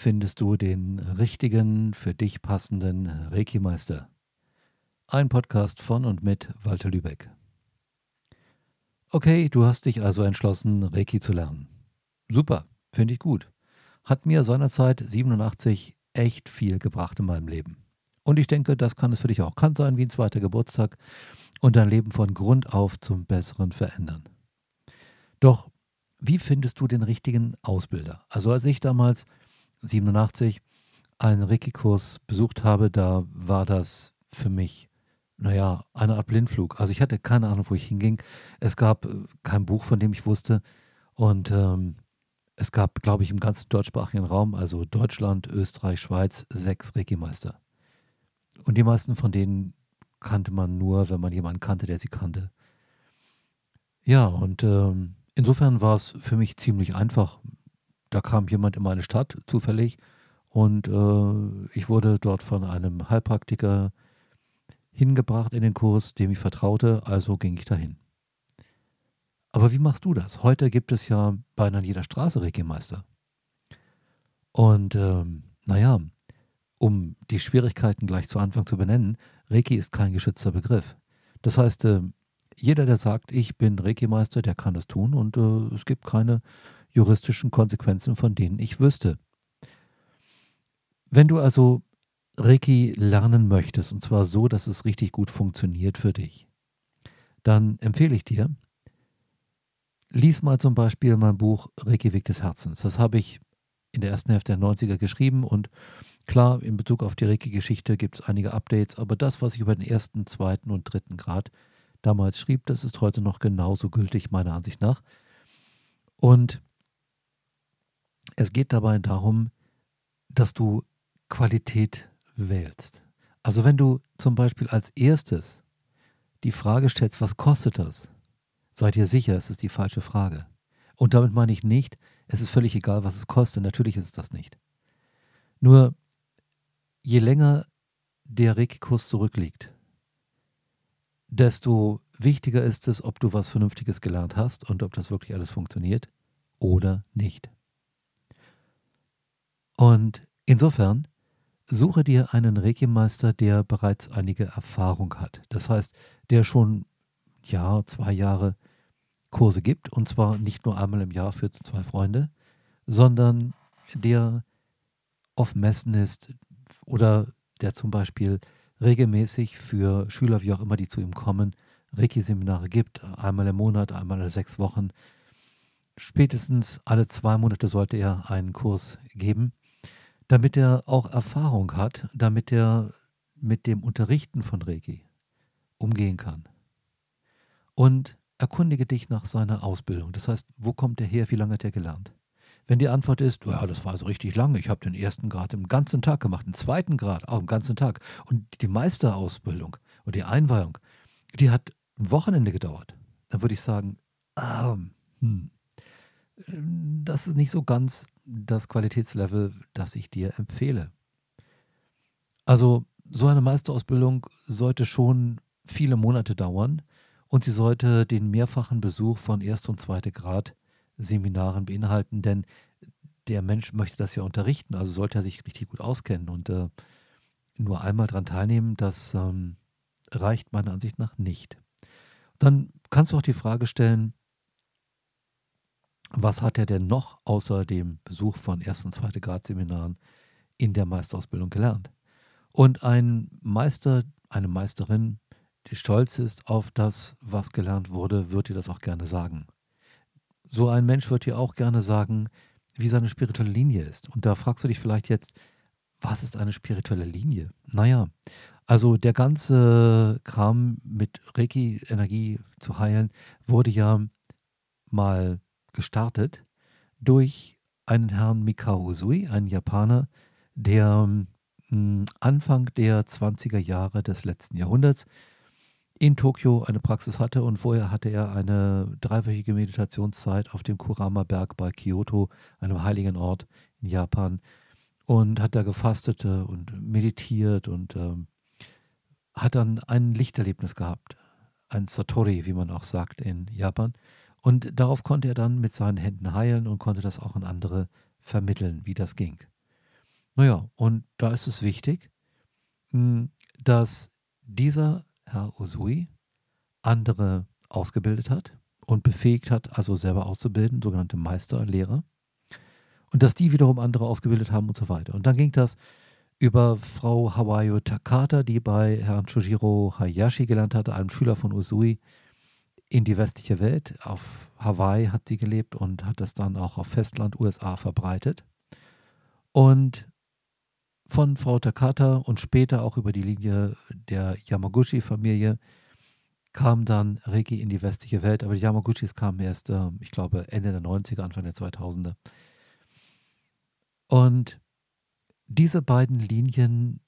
findest du den richtigen, für dich passenden Reiki-Meister? Ein Podcast von und mit Walter Lübeck. Okay, du hast dich also entschlossen, Reiki zu lernen. Super, finde ich gut. Hat mir seinerzeit 87 echt viel gebracht in meinem Leben. Und ich denke, das kann es für dich auch. Kann sein wie ein zweiter Geburtstag und dein Leben von Grund auf zum Besseren verändern. Doch wie findest du den richtigen Ausbilder? Also als ich damals 87 einen Reiki-Kurs besucht habe, da war das für mich, naja, eine Art Blindflug. Also ich hatte keine Ahnung, wo ich hinging. Es gab äh, kein Buch, von dem ich wusste. Und ähm, es gab, glaube ich, im ganzen deutschsprachigen Raum, also Deutschland, Österreich, Schweiz, sechs Reiki-Meister. Und die meisten von denen kannte man nur, wenn man jemanden kannte, der sie kannte. Ja, und ähm, insofern war es für mich ziemlich einfach da kam jemand in meine Stadt zufällig und äh, ich wurde dort von einem Heilpraktiker hingebracht in den Kurs, dem ich vertraute, also ging ich dahin. Aber wie machst du das? Heute gibt es ja beinahe an jeder Straße Reiki-Meister. Und ähm, naja, um die Schwierigkeiten gleich zu Anfang zu benennen, Reiki ist kein geschützter Begriff. Das heißt, äh, jeder, der sagt, ich bin Reiki-Meister, der kann das tun und äh, es gibt keine juristischen Konsequenzen, von denen ich wüsste. Wenn du also Reiki lernen möchtest, und zwar so, dass es richtig gut funktioniert für dich, dann empfehle ich dir, lies mal zum Beispiel mein Buch Reiki Weg des Herzens. Das habe ich in der ersten Hälfte der 90er geschrieben und klar, in Bezug auf die Reiki-Geschichte gibt es einige Updates, aber das, was ich über den ersten, zweiten und dritten Grad damals schrieb, das ist heute noch genauso gültig, meiner Ansicht nach. Und es geht dabei darum, dass du Qualität wählst. Also wenn du zum Beispiel als erstes die Frage stellst, was kostet das? Sei dir sicher, es ist die falsche Frage. Und damit meine ich nicht, es ist völlig egal, was es kostet. Natürlich ist es das nicht. Nur je länger der Reiki-Kurs zurückliegt, desto wichtiger ist es, ob du was Vernünftiges gelernt hast und ob das wirklich alles funktioniert oder nicht. Und insofern suche dir einen Reiki-Meister, der bereits einige Erfahrung hat. Das heißt, der schon Jahr, zwei Jahre Kurse gibt und zwar nicht nur einmal im Jahr für zwei Freunde, sondern der auf Messen ist oder der zum Beispiel regelmäßig für Schüler, wie auch immer, die zu ihm kommen, Reiki-Seminare gibt, einmal im Monat, einmal alle sechs Wochen. Spätestens alle zwei Monate sollte er einen Kurs geben damit er auch Erfahrung hat, damit er mit dem Unterrichten von Reiki umgehen kann. Und erkundige dich nach seiner Ausbildung. Das heißt, wo kommt er her, wie lange hat er gelernt? Wenn die Antwort ist, ja, das war so richtig lange, ich habe den ersten Grad im ganzen Tag gemacht, den zweiten Grad auch im ganzen Tag und die Meisterausbildung und die Einweihung, die hat ein Wochenende gedauert, dann würde ich sagen, ah, hm, das ist nicht so ganz das Qualitätslevel, das ich dir empfehle. Also so eine Meisterausbildung sollte schon viele Monate dauern und sie sollte den mehrfachen Besuch von Erst- und Zweite Grad Seminaren beinhalten, denn der Mensch möchte das ja unterrichten, also sollte er sich richtig gut auskennen und äh, nur einmal daran teilnehmen, das ähm, reicht meiner Ansicht nach nicht. Dann kannst du auch die Frage stellen, was hat er denn noch außer dem Besuch von ersten und zweiten Gradseminaren in der Meisterausbildung gelernt? Und ein Meister, eine Meisterin, die stolz ist auf das, was gelernt wurde, wird dir das auch gerne sagen. So ein Mensch wird dir auch gerne sagen, wie seine spirituelle Linie ist. Und da fragst du dich vielleicht jetzt, was ist eine spirituelle Linie? Naja, also der ganze Kram mit Reiki-Energie zu heilen wurde ja mal gestartet durch einen Herrn Mikao Usui, einen Japaner, der hm, Anfang der 20er Jahre des letzten Jahrhunderts in Tokio eine Praxis hatte und vorher hatte er eine dreiwöchige Meditationszeit auf dem Kurama-Berg bei Kyoto, einem heiligen Ort in Japan, und hat da gefastet und meditiert und ähm, hat dann ein Lichterlebnis gehabt, ein Satori, wie man auch sagt in Japan. Und darauf konnte er dann mit seinen Händen heilen und konnte das auch an andere vermitteln, wie das ging. Naja, und da ist es wichtig, hm, dass dieser Herr Usui andere ausgebildet hat und befähigt hat, also selber auszubilden, sogenannte Meister, Lehrer. Und dass die wiederum andere ausgebildet haben und so weiter. Und dann ging das über Frau Hawayo Takata, die bei Herrn Shojiro Hayashi gelernt hatte, einem Schüler von Usui, in die westliche Welt. Auf Hawaii hat sie gelebt und hat das dann auch auf Festland USA verbreitet. Und von Frau Takata und später auch über die Linie der Yamaguchi-Familie kam dann Reiki in die westliche Welt, aber die Yamaguchis kamen erst, äh, ich glaube, Ende der 90er, Anfang der 2000er. Und diese beiden Linien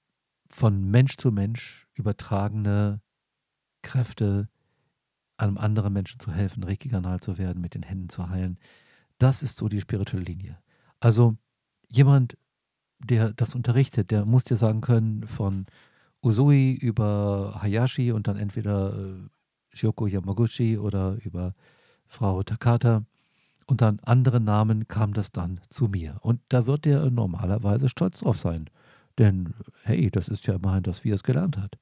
von Mensch zu Mensch übertragene Kräfte, einem anderen Menschen zu helfen, Reiki-Kanal zu werden, mit den Händen zu heilen, das ist so die spirituelle Linie. Also jemand, der das unterrichtet, der muss dir sagen können, von Usui über Hayashi und dann entweder äh, Shioko Yamaguchi oder über Frau Takata und dann andere Namen kam das dann zu mir. Und da wird der normalerweise stolz drauf sein. Denn hey, das ist ja immerhin das, wie er es gelernt hat.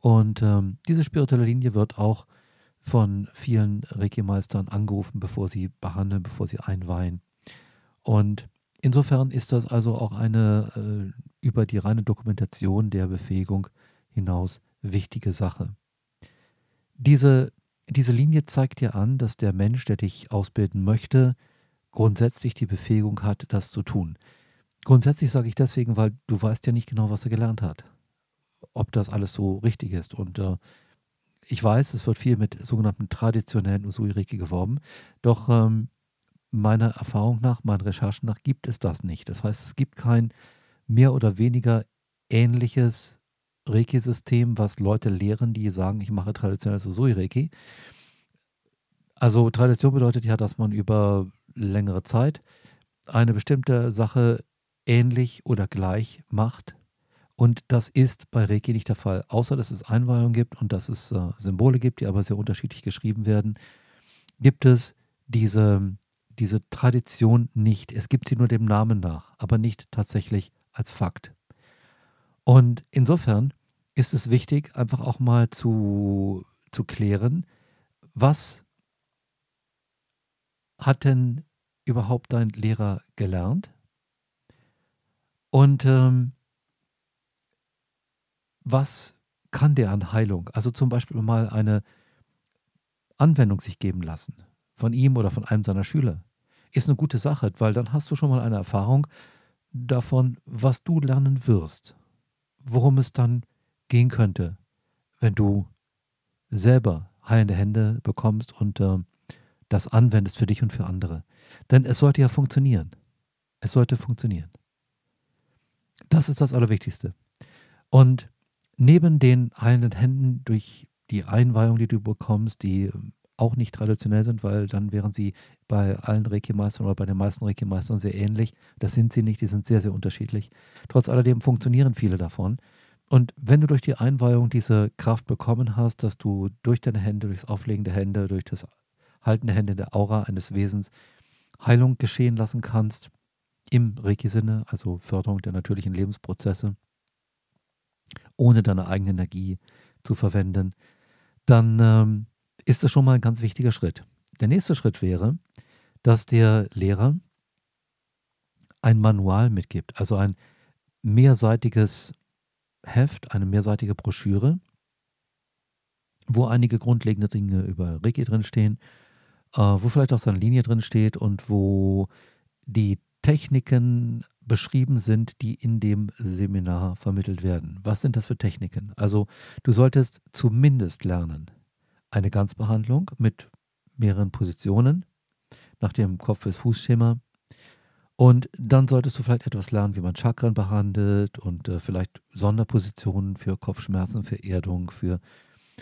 Und ähm, diese spirituelle Linie wird auch von vielen Reiki-Meistern angerufen, bevor sie behandeln, bevor sie einweihen. Und insofern ist das also auch eine äh, über die reine Dokumentation der Befähigung hinaus wichtige Sache. Diese, diese Linie zeigt dir an, dass der Mensch, der dich ausbilden möchte, grundsätzlich die Befähigung hat, das zu tun. Grundsätzlich sage ich deswegen, weil du weißt ja nicht genau, was er gelernt hat. Ob das alles so richtig ist. Und äh, ich weiß, es wird viel mit sogenannten traditionellen Usui-Reiki geworben, doch ähm, meiner Erfahrung nach, meinen Recherchen nach, gibt es das nicht. Das heißt, es gibt kein mehr oder weniger ähnliches Reiki-System, was Leute lehren, die sagen, ich mache traditionelles Usui-Reiki. Also Tradition bedeutet ja, dass man über längere Zeit eine bestimmte Sache ähnlich oder gleich macht und das ist bei Reiki nicht der Fall, außer dass es Einweihungen gibt und dass es äh, Symbole gibt, die aber sehr unterschiedlich geschrieben werden, gibt es diese, diese Tradition nicht. Es gibt sie nur dem Namen nach, aber nicht tatsächlich als Fakt. Und insofern ist es wichtig, einfach auch mal zu, zu klären, was hat denn überhaupt dein Lehrer gelernt? Und ähm, was kann der an Heilung? Also zum Beispiel mal eine Anwendung sich geben lassen von ihm oder von einem seiner Schüler. Ist eine gute Sache, weil dann hast du schon mal eine Erfahrung davon, was du lernen wirst, worum es dann gehen könnte, wenn du selber heilende Hände bekommst und äh, das anwendest für dich und für andere. Denn es sollte ja funktionieren. Es sollte funktionieren. Das ist das Allerwichtigste. Und neben den heilenden Händen durch die Einweihung, die du bekommst, die ähm, auch nicht traditionell sind, weil dann wären sie bei allen Reiki-Meistern oder bei den meisten Reiki-Meistern sehr ähnlich. Das sind sie nicht, die sind sehr, sehr unterschiedlich. Trotz alledem funktionieren viele davon. Und wenn du durch die Einweihung diese Kraft bekommen hast, dass du durch deine Hände, durchs Auflegen der Hände, durch das Halten der Hände der Aura eines Wesens Heilung geschehen lassen kannst, im Reiki-Sinne, also Förderung der natürlichen Lebensprozesse, ohne deine eigene Energie zu verwenden, dann ähm, ist das schon mal ein ganz wichtiger Schritt. Der nächste Schritt wäre, dass der Lehrer ein Manual mitgibt, also ein mehrseitiges Heft, eine mehrseitige Broschüre, wo einige grundlegende Dinge über Reiki drinstehen, äh, wo vielleicht auch seine Linie drinsteht und wo die Techniken beschrieben sind, die in dem Seminar vermittelt werden. Was sind das für Techniken? Also du solltest zumindest lernen eine Ganzbehandlung mit mehreren Positionen nach dem Kopf- bis Fußschema. Und dann solltest du vielleicht etwas lernen, wie man Chakren behandelt und äh, vielleicht Sonderpositionen für Kopfschmerzen, für Erdung, für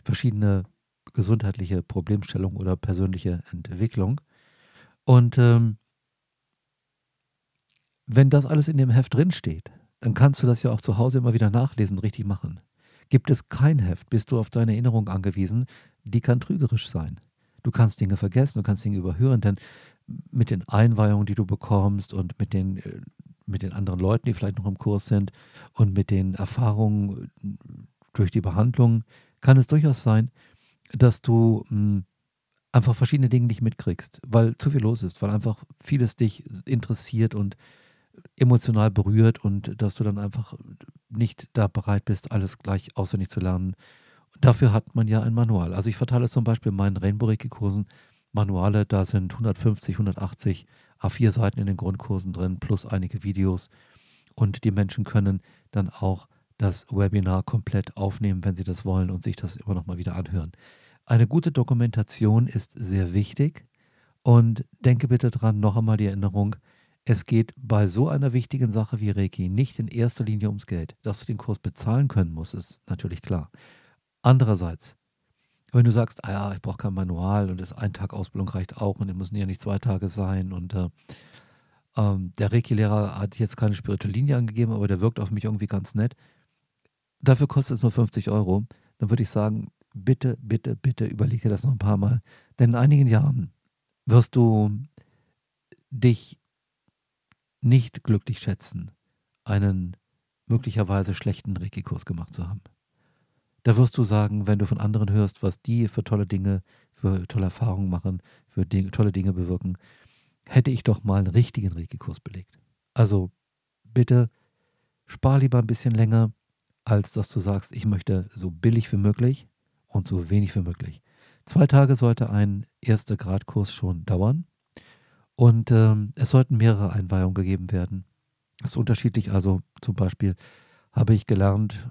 verschiedene gesundheitliche Problemstellungen oder persönliche Entwicklung. Und ähm, wenn das alles in dem Heft drinsteht, dann kannst du das ja auch zu Hause immer wieder nachlesen richtig machen. Gibt es kein Heft, bist du auf deine Erinnerung angewiesen, die kann trügerisch sein. Du kannst Dinge vergessen, du kannst Dinge überhören, denn mit den Einweihungen, die du bekommst und mit den äh, mit den anderen Leuten, die vielleicht noch im Kurs sind und mit den Erfahrungen durch die Behandlung, kann es durchaus sein, dass du mh, hm, einfach verschiedene Dinge nicht mitkriegst, weil zu viel los ist, weil einfach vieles dich interessiert und emotional berührt und dass du dann einfach nicht da bereit bist, alles gleich auswendig zu lernen. Dafür hat man ja ein Manual. Also ich verteile zum Beispiel in meinen Rainbow-Reiki-Kursen Manuale, da sind 150, 180 A4 Seiten in den Grundkursen drin, plus einige Videos. Und die Menschen können dann auch das Webinar komplett aufnehmen, wenn sie das wollen und sich das immer noch mal wieder anhören. Eine gute Dokumentation ist sehr wichtig und denke bitte dran, noch einmal die Erinnerung, es geht bei so einer wichtigen Sache wie Reiki nicht in erster Linie ums Geld. Dass du den Kurs bezahlen können musst, ist natürlich klar. Andererseits, wenn du sagst, ah ja, ich brauche kein Manual und das ein Tag Ausbildung reicht auch und es müssen ja nicht zwei Tage sein und äh, ähm, der Reiki-Lehrer hat jetzt keine spirituelle Linie angegeben, aber der wirkt auf mich irgendwie ganz nett. Dafür kostet es nur 50 Euro. Dann würde ich sagen, bitte, bitte, bitte überleg dir das noch ein paar Mal. Denn in einigen Jahren wirst du dich nicht glücklich schätzen, einen möglicherweise schlechten Reiki-Kurs gemacht zu haben. Da wirst du sagen, wenn du von anderen hörst, was die für tolle Dinge, für tolle Erfahrungen machen, für Dinge, tolle Dinge bewirken, hätte ich doch mal einen richtigen Reiki-Kurs belegt. Also bitte spar lieber ein bisschen länger, als dass du sagst, ich möchte so billig wie möglich und so wenig wie möglich. Zwei Tage sollte ein erster Gradkurs schon dauern. Und ähm, es sollten mehrere Einweihungen gegeben werden. Das ist unterschiedlich. Also zum Beispiel habe ich gelernt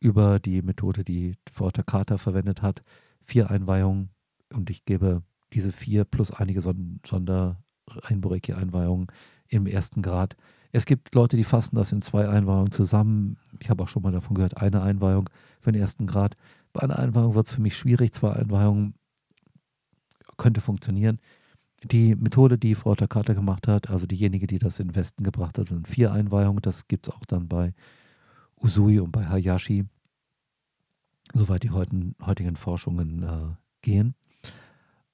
über die Methode, die Frau Takata verwendet hat, vier Einweihungen und ich gebe diese vier plus einige Sonder Einboreki-Einweihungen im ersten Grad. Es gibt Leute, die fassen das in zwei Einweihungen zusammen. Ich habe auch schon mal davon gehört, eine Einweihung für den ersten Grad. Bei einer Einweihung wird es für mich schwierig. Zwei Einweihungen könnte funktionieren. Die Methode, die Frau Takata gemacht hat, also diejenige, die das in den Westen gebracht hat, sind vier Einweihungen. Das gibt es auch dann bei Usui und bei Hayashi, soweit die heutigen, heutigen Forschungen äh, gehen.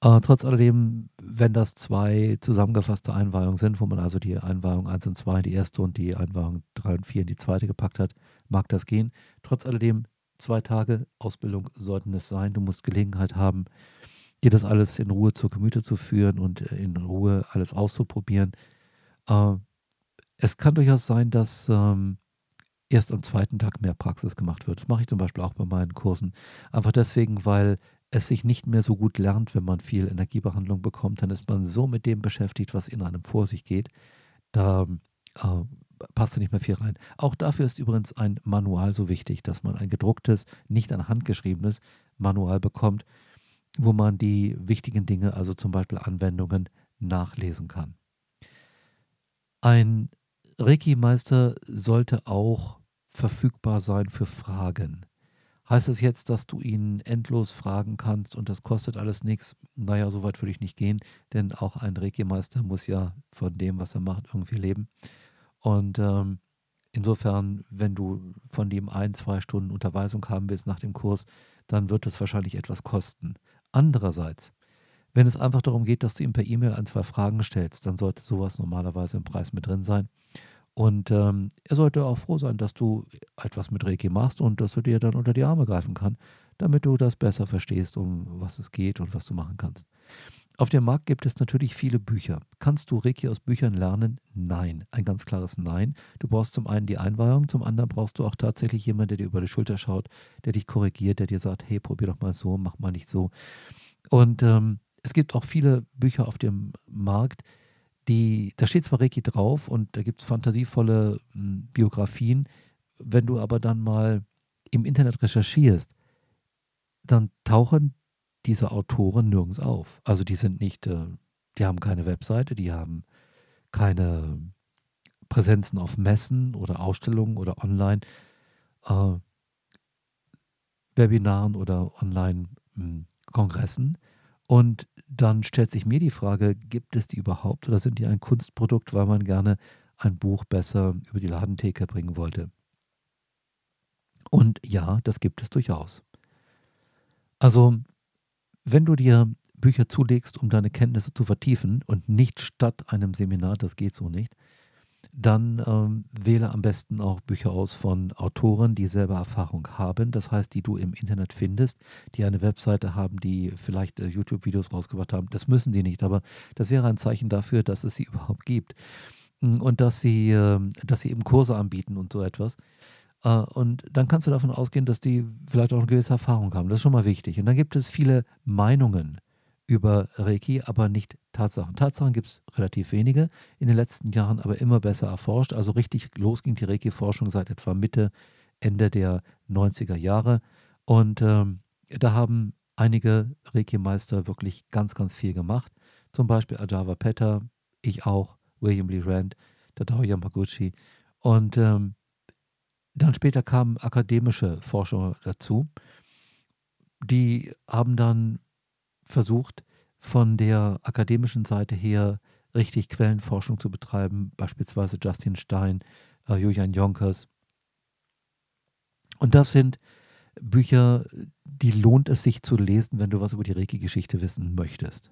Äh, trotz alledem, wenn das zwei zusammengefasste Einweihungen sind, wo man also die Einweihung 1 und 2 in die erste und die Einweihung 3 und 4 in die zweite gepackt hat, mag das gehen. Trotz alledem, zwei Tage Ausbildung sollten es sein. Du musst Gelegenheit haben, dir das alles in Ruhe zur Gemüte zu führen und äh, in Ruhe alles auszuprobieren. Äh, es kann durchaus sein, dass ähm, erst am zweiten Tag mehr Praxis gemacht wird. Das mache ich zum Beispiel auch bei meinen Kursen. Einfach deswegen, weil es sich nicht mehr so gut lernt, wenn man viel Energiebehandlung bekommt. Dann ist man so mit dem beschäftigt, was in einem vor sich geht. Da äh, passt da nicht mehr viel rein. Auch dafür ist übrigens ein Manual so wichtig, dass man ein gedrucktes, nicht ein handgeschriebenes Manual bekommt wo man die wichtigen Dinge, also zum Beispiel Anwendungen, nachlesen kann. Ein Reiki-Meister sollte auch verfügbar sein für Fragen. Heißt es das jetzt, dass du ihn endlos fragen kannst und das kostet alles nichts? Naja, so weit würde ich nicht gehen, denn auch ein Reiki-Meister muss ja von dem, was er macht, irgendwie leben. Und ähm, insofern, wenn du von dem ein, zwei Stunden Unterweisung haben willst nach dem Kurs, dann wird es wahrscheinlich etwas kosten. Andererseits, wenn es einfach darum geht, dass du ihm per E-Mail ein, zwei Fragen stellst, dann sollte sowas normalerweise im Preis mit drin sein. Und ähm, er sollte auch froh sein, dass du etwas mit Reiki machst und dass er dir dann unter die Arme greifen kann, damit du das besser verstehst, um was es geht und was du machen kannst. Auf dem Markt gibt es natürlich viele Bücher. Kannst du Reiki aus Büchern lernen? Nein. Ein ganz klares Nein. Du brauchst zum einen die Einweihung, zum anderen brauchst du auch tatsächlich jemanden, der dir über die Schulter schaut, der dich korrigiert, der dir sagt, hey, probier doch mal so, mach mal nicht so. Und ähm, es gibt auch viele Bücher auf dem Markt, die, da steht zwar Reiki drauf und da gibt es fantasievolle m, hm, Biografien. Wenn du aber dann mal im Internet recherchierst, dann tauchen diese Autoren nirgends auf. Also die sind nicht, äh, die haben keine Webseite, die haben keine Präsenzen auf Messen oder Ausstellungen oder online äh, oder online hm, Kongressen. Und dann stellt sich mir die Frage, gibt es die überhaupt oder sind die ein Kunstprodukt, weil man gerne ein Buch besser über die Ladentheke bringen wollte? Und ja, das gibt es durchaus. Also wenn du dir Bücher zulegst, um deine Kenntnisse zu vertiefen und nicht statt einem Seminar, das geht so nicht, dann ähm, wähle am besten auch Bücher aus von Autoren, die selber Erfahrung haben. Das heißt, die du im Internet findest, die eine Webseite haben, die vielleicht äh, YouTube-Videos rausgebracht haben. Das müssen sie nicht, aber das wäre ein Zeichen dafür, dass es sie überhaupt gibt. Und dass sie, äh, dass sie eben Kurse anbieten und so etwas. Äh, und dann kannst du davon ausgehen, dass die vielleicht auch eine gewisse Erfahrung haben. Das ist schon mal wichtig. Und dann gibt es viele Meinungen über Reiki, aber nicht Tatsachen. Tatsachen gibt es relativ wenige, in den letzten Jahren aber immer besser erforscht. Also richtig los ging die Reiki-Forschung seit etwa Mitte, Ende der 90er Jahre. Und ähm, da haben einige Reiki-Meister wirklich ganz, ganz viel gemacht. Zum Beispiel Ajava Petter, ich auch, William Lee Rand, Tadao Yamaguchi. Und ähm, dann später kamen akademische Forscher dazu. Die haben dann versucht, von der akademischen Seite her richtig Quellenforschung zu betreiben, beispielsweise Justin Stein, äh, Julian Jonkers. Und das sind Bücher, die lohnt es sich zu lesen, wenn du was über die Reiki-Geschichte wissen möchtest.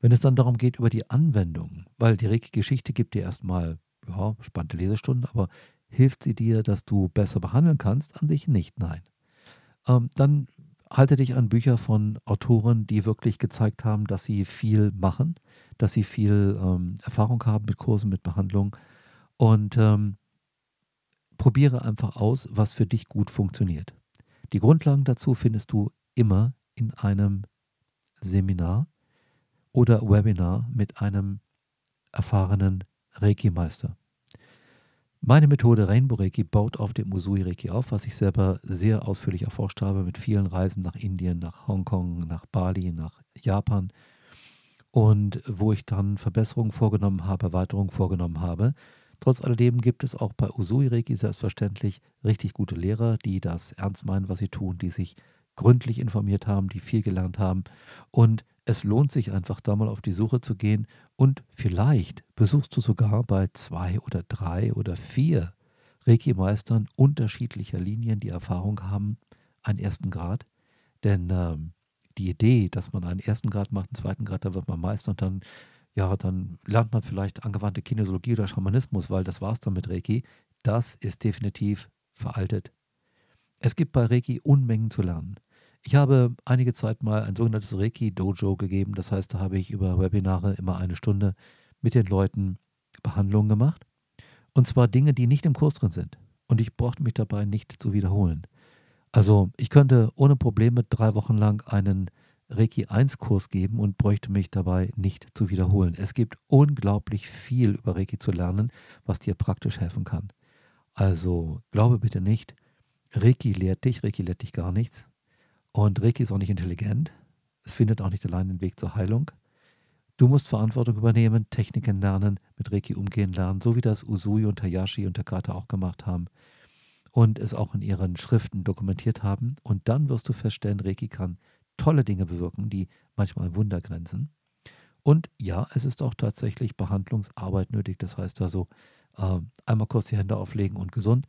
Wenn es dann darum geht, über die Anwendung, weil die Reiki-Geschichte gibt dir erstmal ja, spannende Lesestunden, aber hilft sie dir, dass du besser behandeln kannst? An sich nicht, nein. Ähm, dann halte dich an Bücher von Autoren, die wirklich gezeigt haben, dass sie viel machen, dass sie viel ähm, Erfahrung haben mit Kursen, mit Behandlung und ähm, probiere einfach aus, was für dich gut funktioniert. Die Grundlagen dazu findest du immer in einem Seminar oder Webinar mit einem erfahrenen Reiki-Meister. Meine Methode Rainbow Reiki baut auf dem Usui Reiki auf, was ich selber sehr ausführlich erforscht habe mit vielen Reisen nach Indien, nach Hongkong, nach Bali, nach Japan und wo ich dann Verbesserungen vorgenommen habe, Erweiterungen vorgenommen habe. Trotz alledem gibt es auch bei Usui Reiki selbstverständlich richtig gute Lehrer, die das ernst meinen, was sie tun, die sich gründlich informiert haben, die viel gelernt haben und es lohnt sich einfach da mal auf die Suche zu gehen und vielleicht besuchst du sogar bei zwei oder drei oder vier Reiki-Meistern unterschiedlicher Linien, die Erfahrung haben, einen ersten Grad. Denn ähm, die Idee, dass man einen ersten Grad macht, einen zweiten Grad, dann wird man Meister und dann, ja, dann lernt man vielleicht angewandte Kinesiologie oder Schamanismus, weil das war es dann mit Reiki. Das ist definitiv veraltet. Es gibt bei Reiki Unmengen zu lernen. Ich habe einige Zeit mal ein sogenanntes Reiki-Dojo gegeben. Das heißt, da habe ich über Webinare immer eine Stunde mit den Leuten Behandlungen gemacht. Und zwar Dinge, die nicht im Kurs drin sind. Und ich brauchte mich dabei nicht zu wiederholen. Also ich könnte ohne Probleme drei Wochen lang einen Reiki 1 Kurs geben und bräuchte mich dabei nicht zu wiederholen. Es gibt unglaublich viel über Reiki zu lernen, was dir praktisch helfen kann. Also glaube bitte nicht, Reiki lehrt dich, Reiki lehrt dich gar nichts. Und Reiki ist auch nicht intelligent. Es findet auch nicht allein den Weg zur Heilung. Du musst Verantwortung übernehmen, Techniken lernen, mit Reiki umgehen lernen, so wie das Usui und Hayashi und Takata auch gemacht haben und es auch in ihren Schriften dokumentiert haben. Und dann wirst du feststellen, Reiki kann tolle Dinge bewirken, die manchmal Wunder grenzen. Und ja, es ist auch tatsächlich Behandlungsarbeit nötig. Das heißt also, äh, einmal kurz die Hände auflegen und gesund.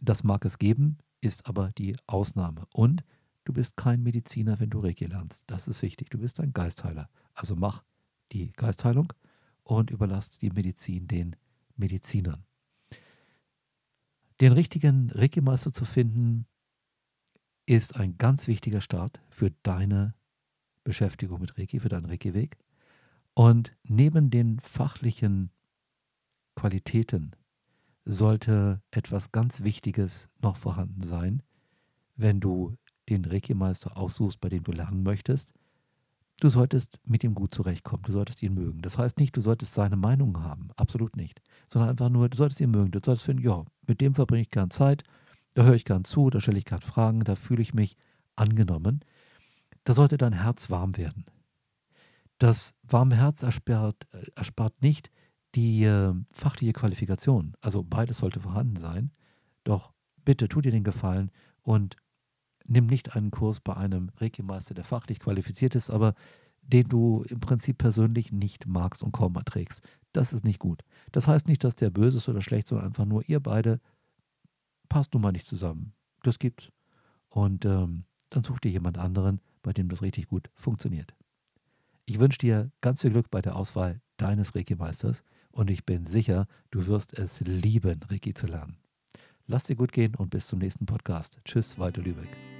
Das mag es geben, ist aber die Ausnahme. Und Du bist kein Mediziner, wenn du Reiki lernst. Das ist wichtig. Du bist ein Geistheiler. Also mach die Geistheilung und überlass die Medizin den Medizinern. Den richtigen Reiki-Meister zu finden, ist ein ganz wichtiger Start für deine Beschäftigung mit Reiki, für deinen Reiki-Weg. Und neben den fachlichen Qualitäten sollte etwas ganz Wichtiges noch vorhanden sein, wenn du den Reiki-Meister aussuchst, bei dem du lernen möchtest, du solltest mit ihm gut zurechtkommen, du solltest ihn mögen. Das heißt nicht, du solltest seine Meinung haben, absolut nicht, sondern einfach nur, du solltest ihn mögen, du solltest finden, ja, mit dem verbringe ich gern Zeit, da höre ich gern zu, da stelle ich gern Fragen, da fühle ich mich angenommen. Da sollte dein Herz warm werden. Das warme Herz erspart, äh, erspart nicht die äh, fachliche Qualifikation. Also beides sollte vorhanden sein. Doch bitte tu dir den Gefallen und nimm nicht einen Kurs bei einem Reiki-Meister, der fachlich qualifiziert ist, aber den du im Prinzip persönlich nicht magst und kaum erträgst. Das ist nicht gut. Das heißt nicht, dass der böse ist oder schlecht, sondern einfach nur, ihr beide passt nun mal nicht zusammen. Das gibt's. Und ähm, dann such dir jemand anderen, bei dem das richtig gut funktioniert. Ich wünsche dir ganz viel Glück bei der Auswahl deines Reiki-Meisters und ich bin sicher, du wirst es lieben, Reiki zu lernen. Lass dir gut gehen und bis zum nächsten Podcast. Tschüss, Walter Lübeck.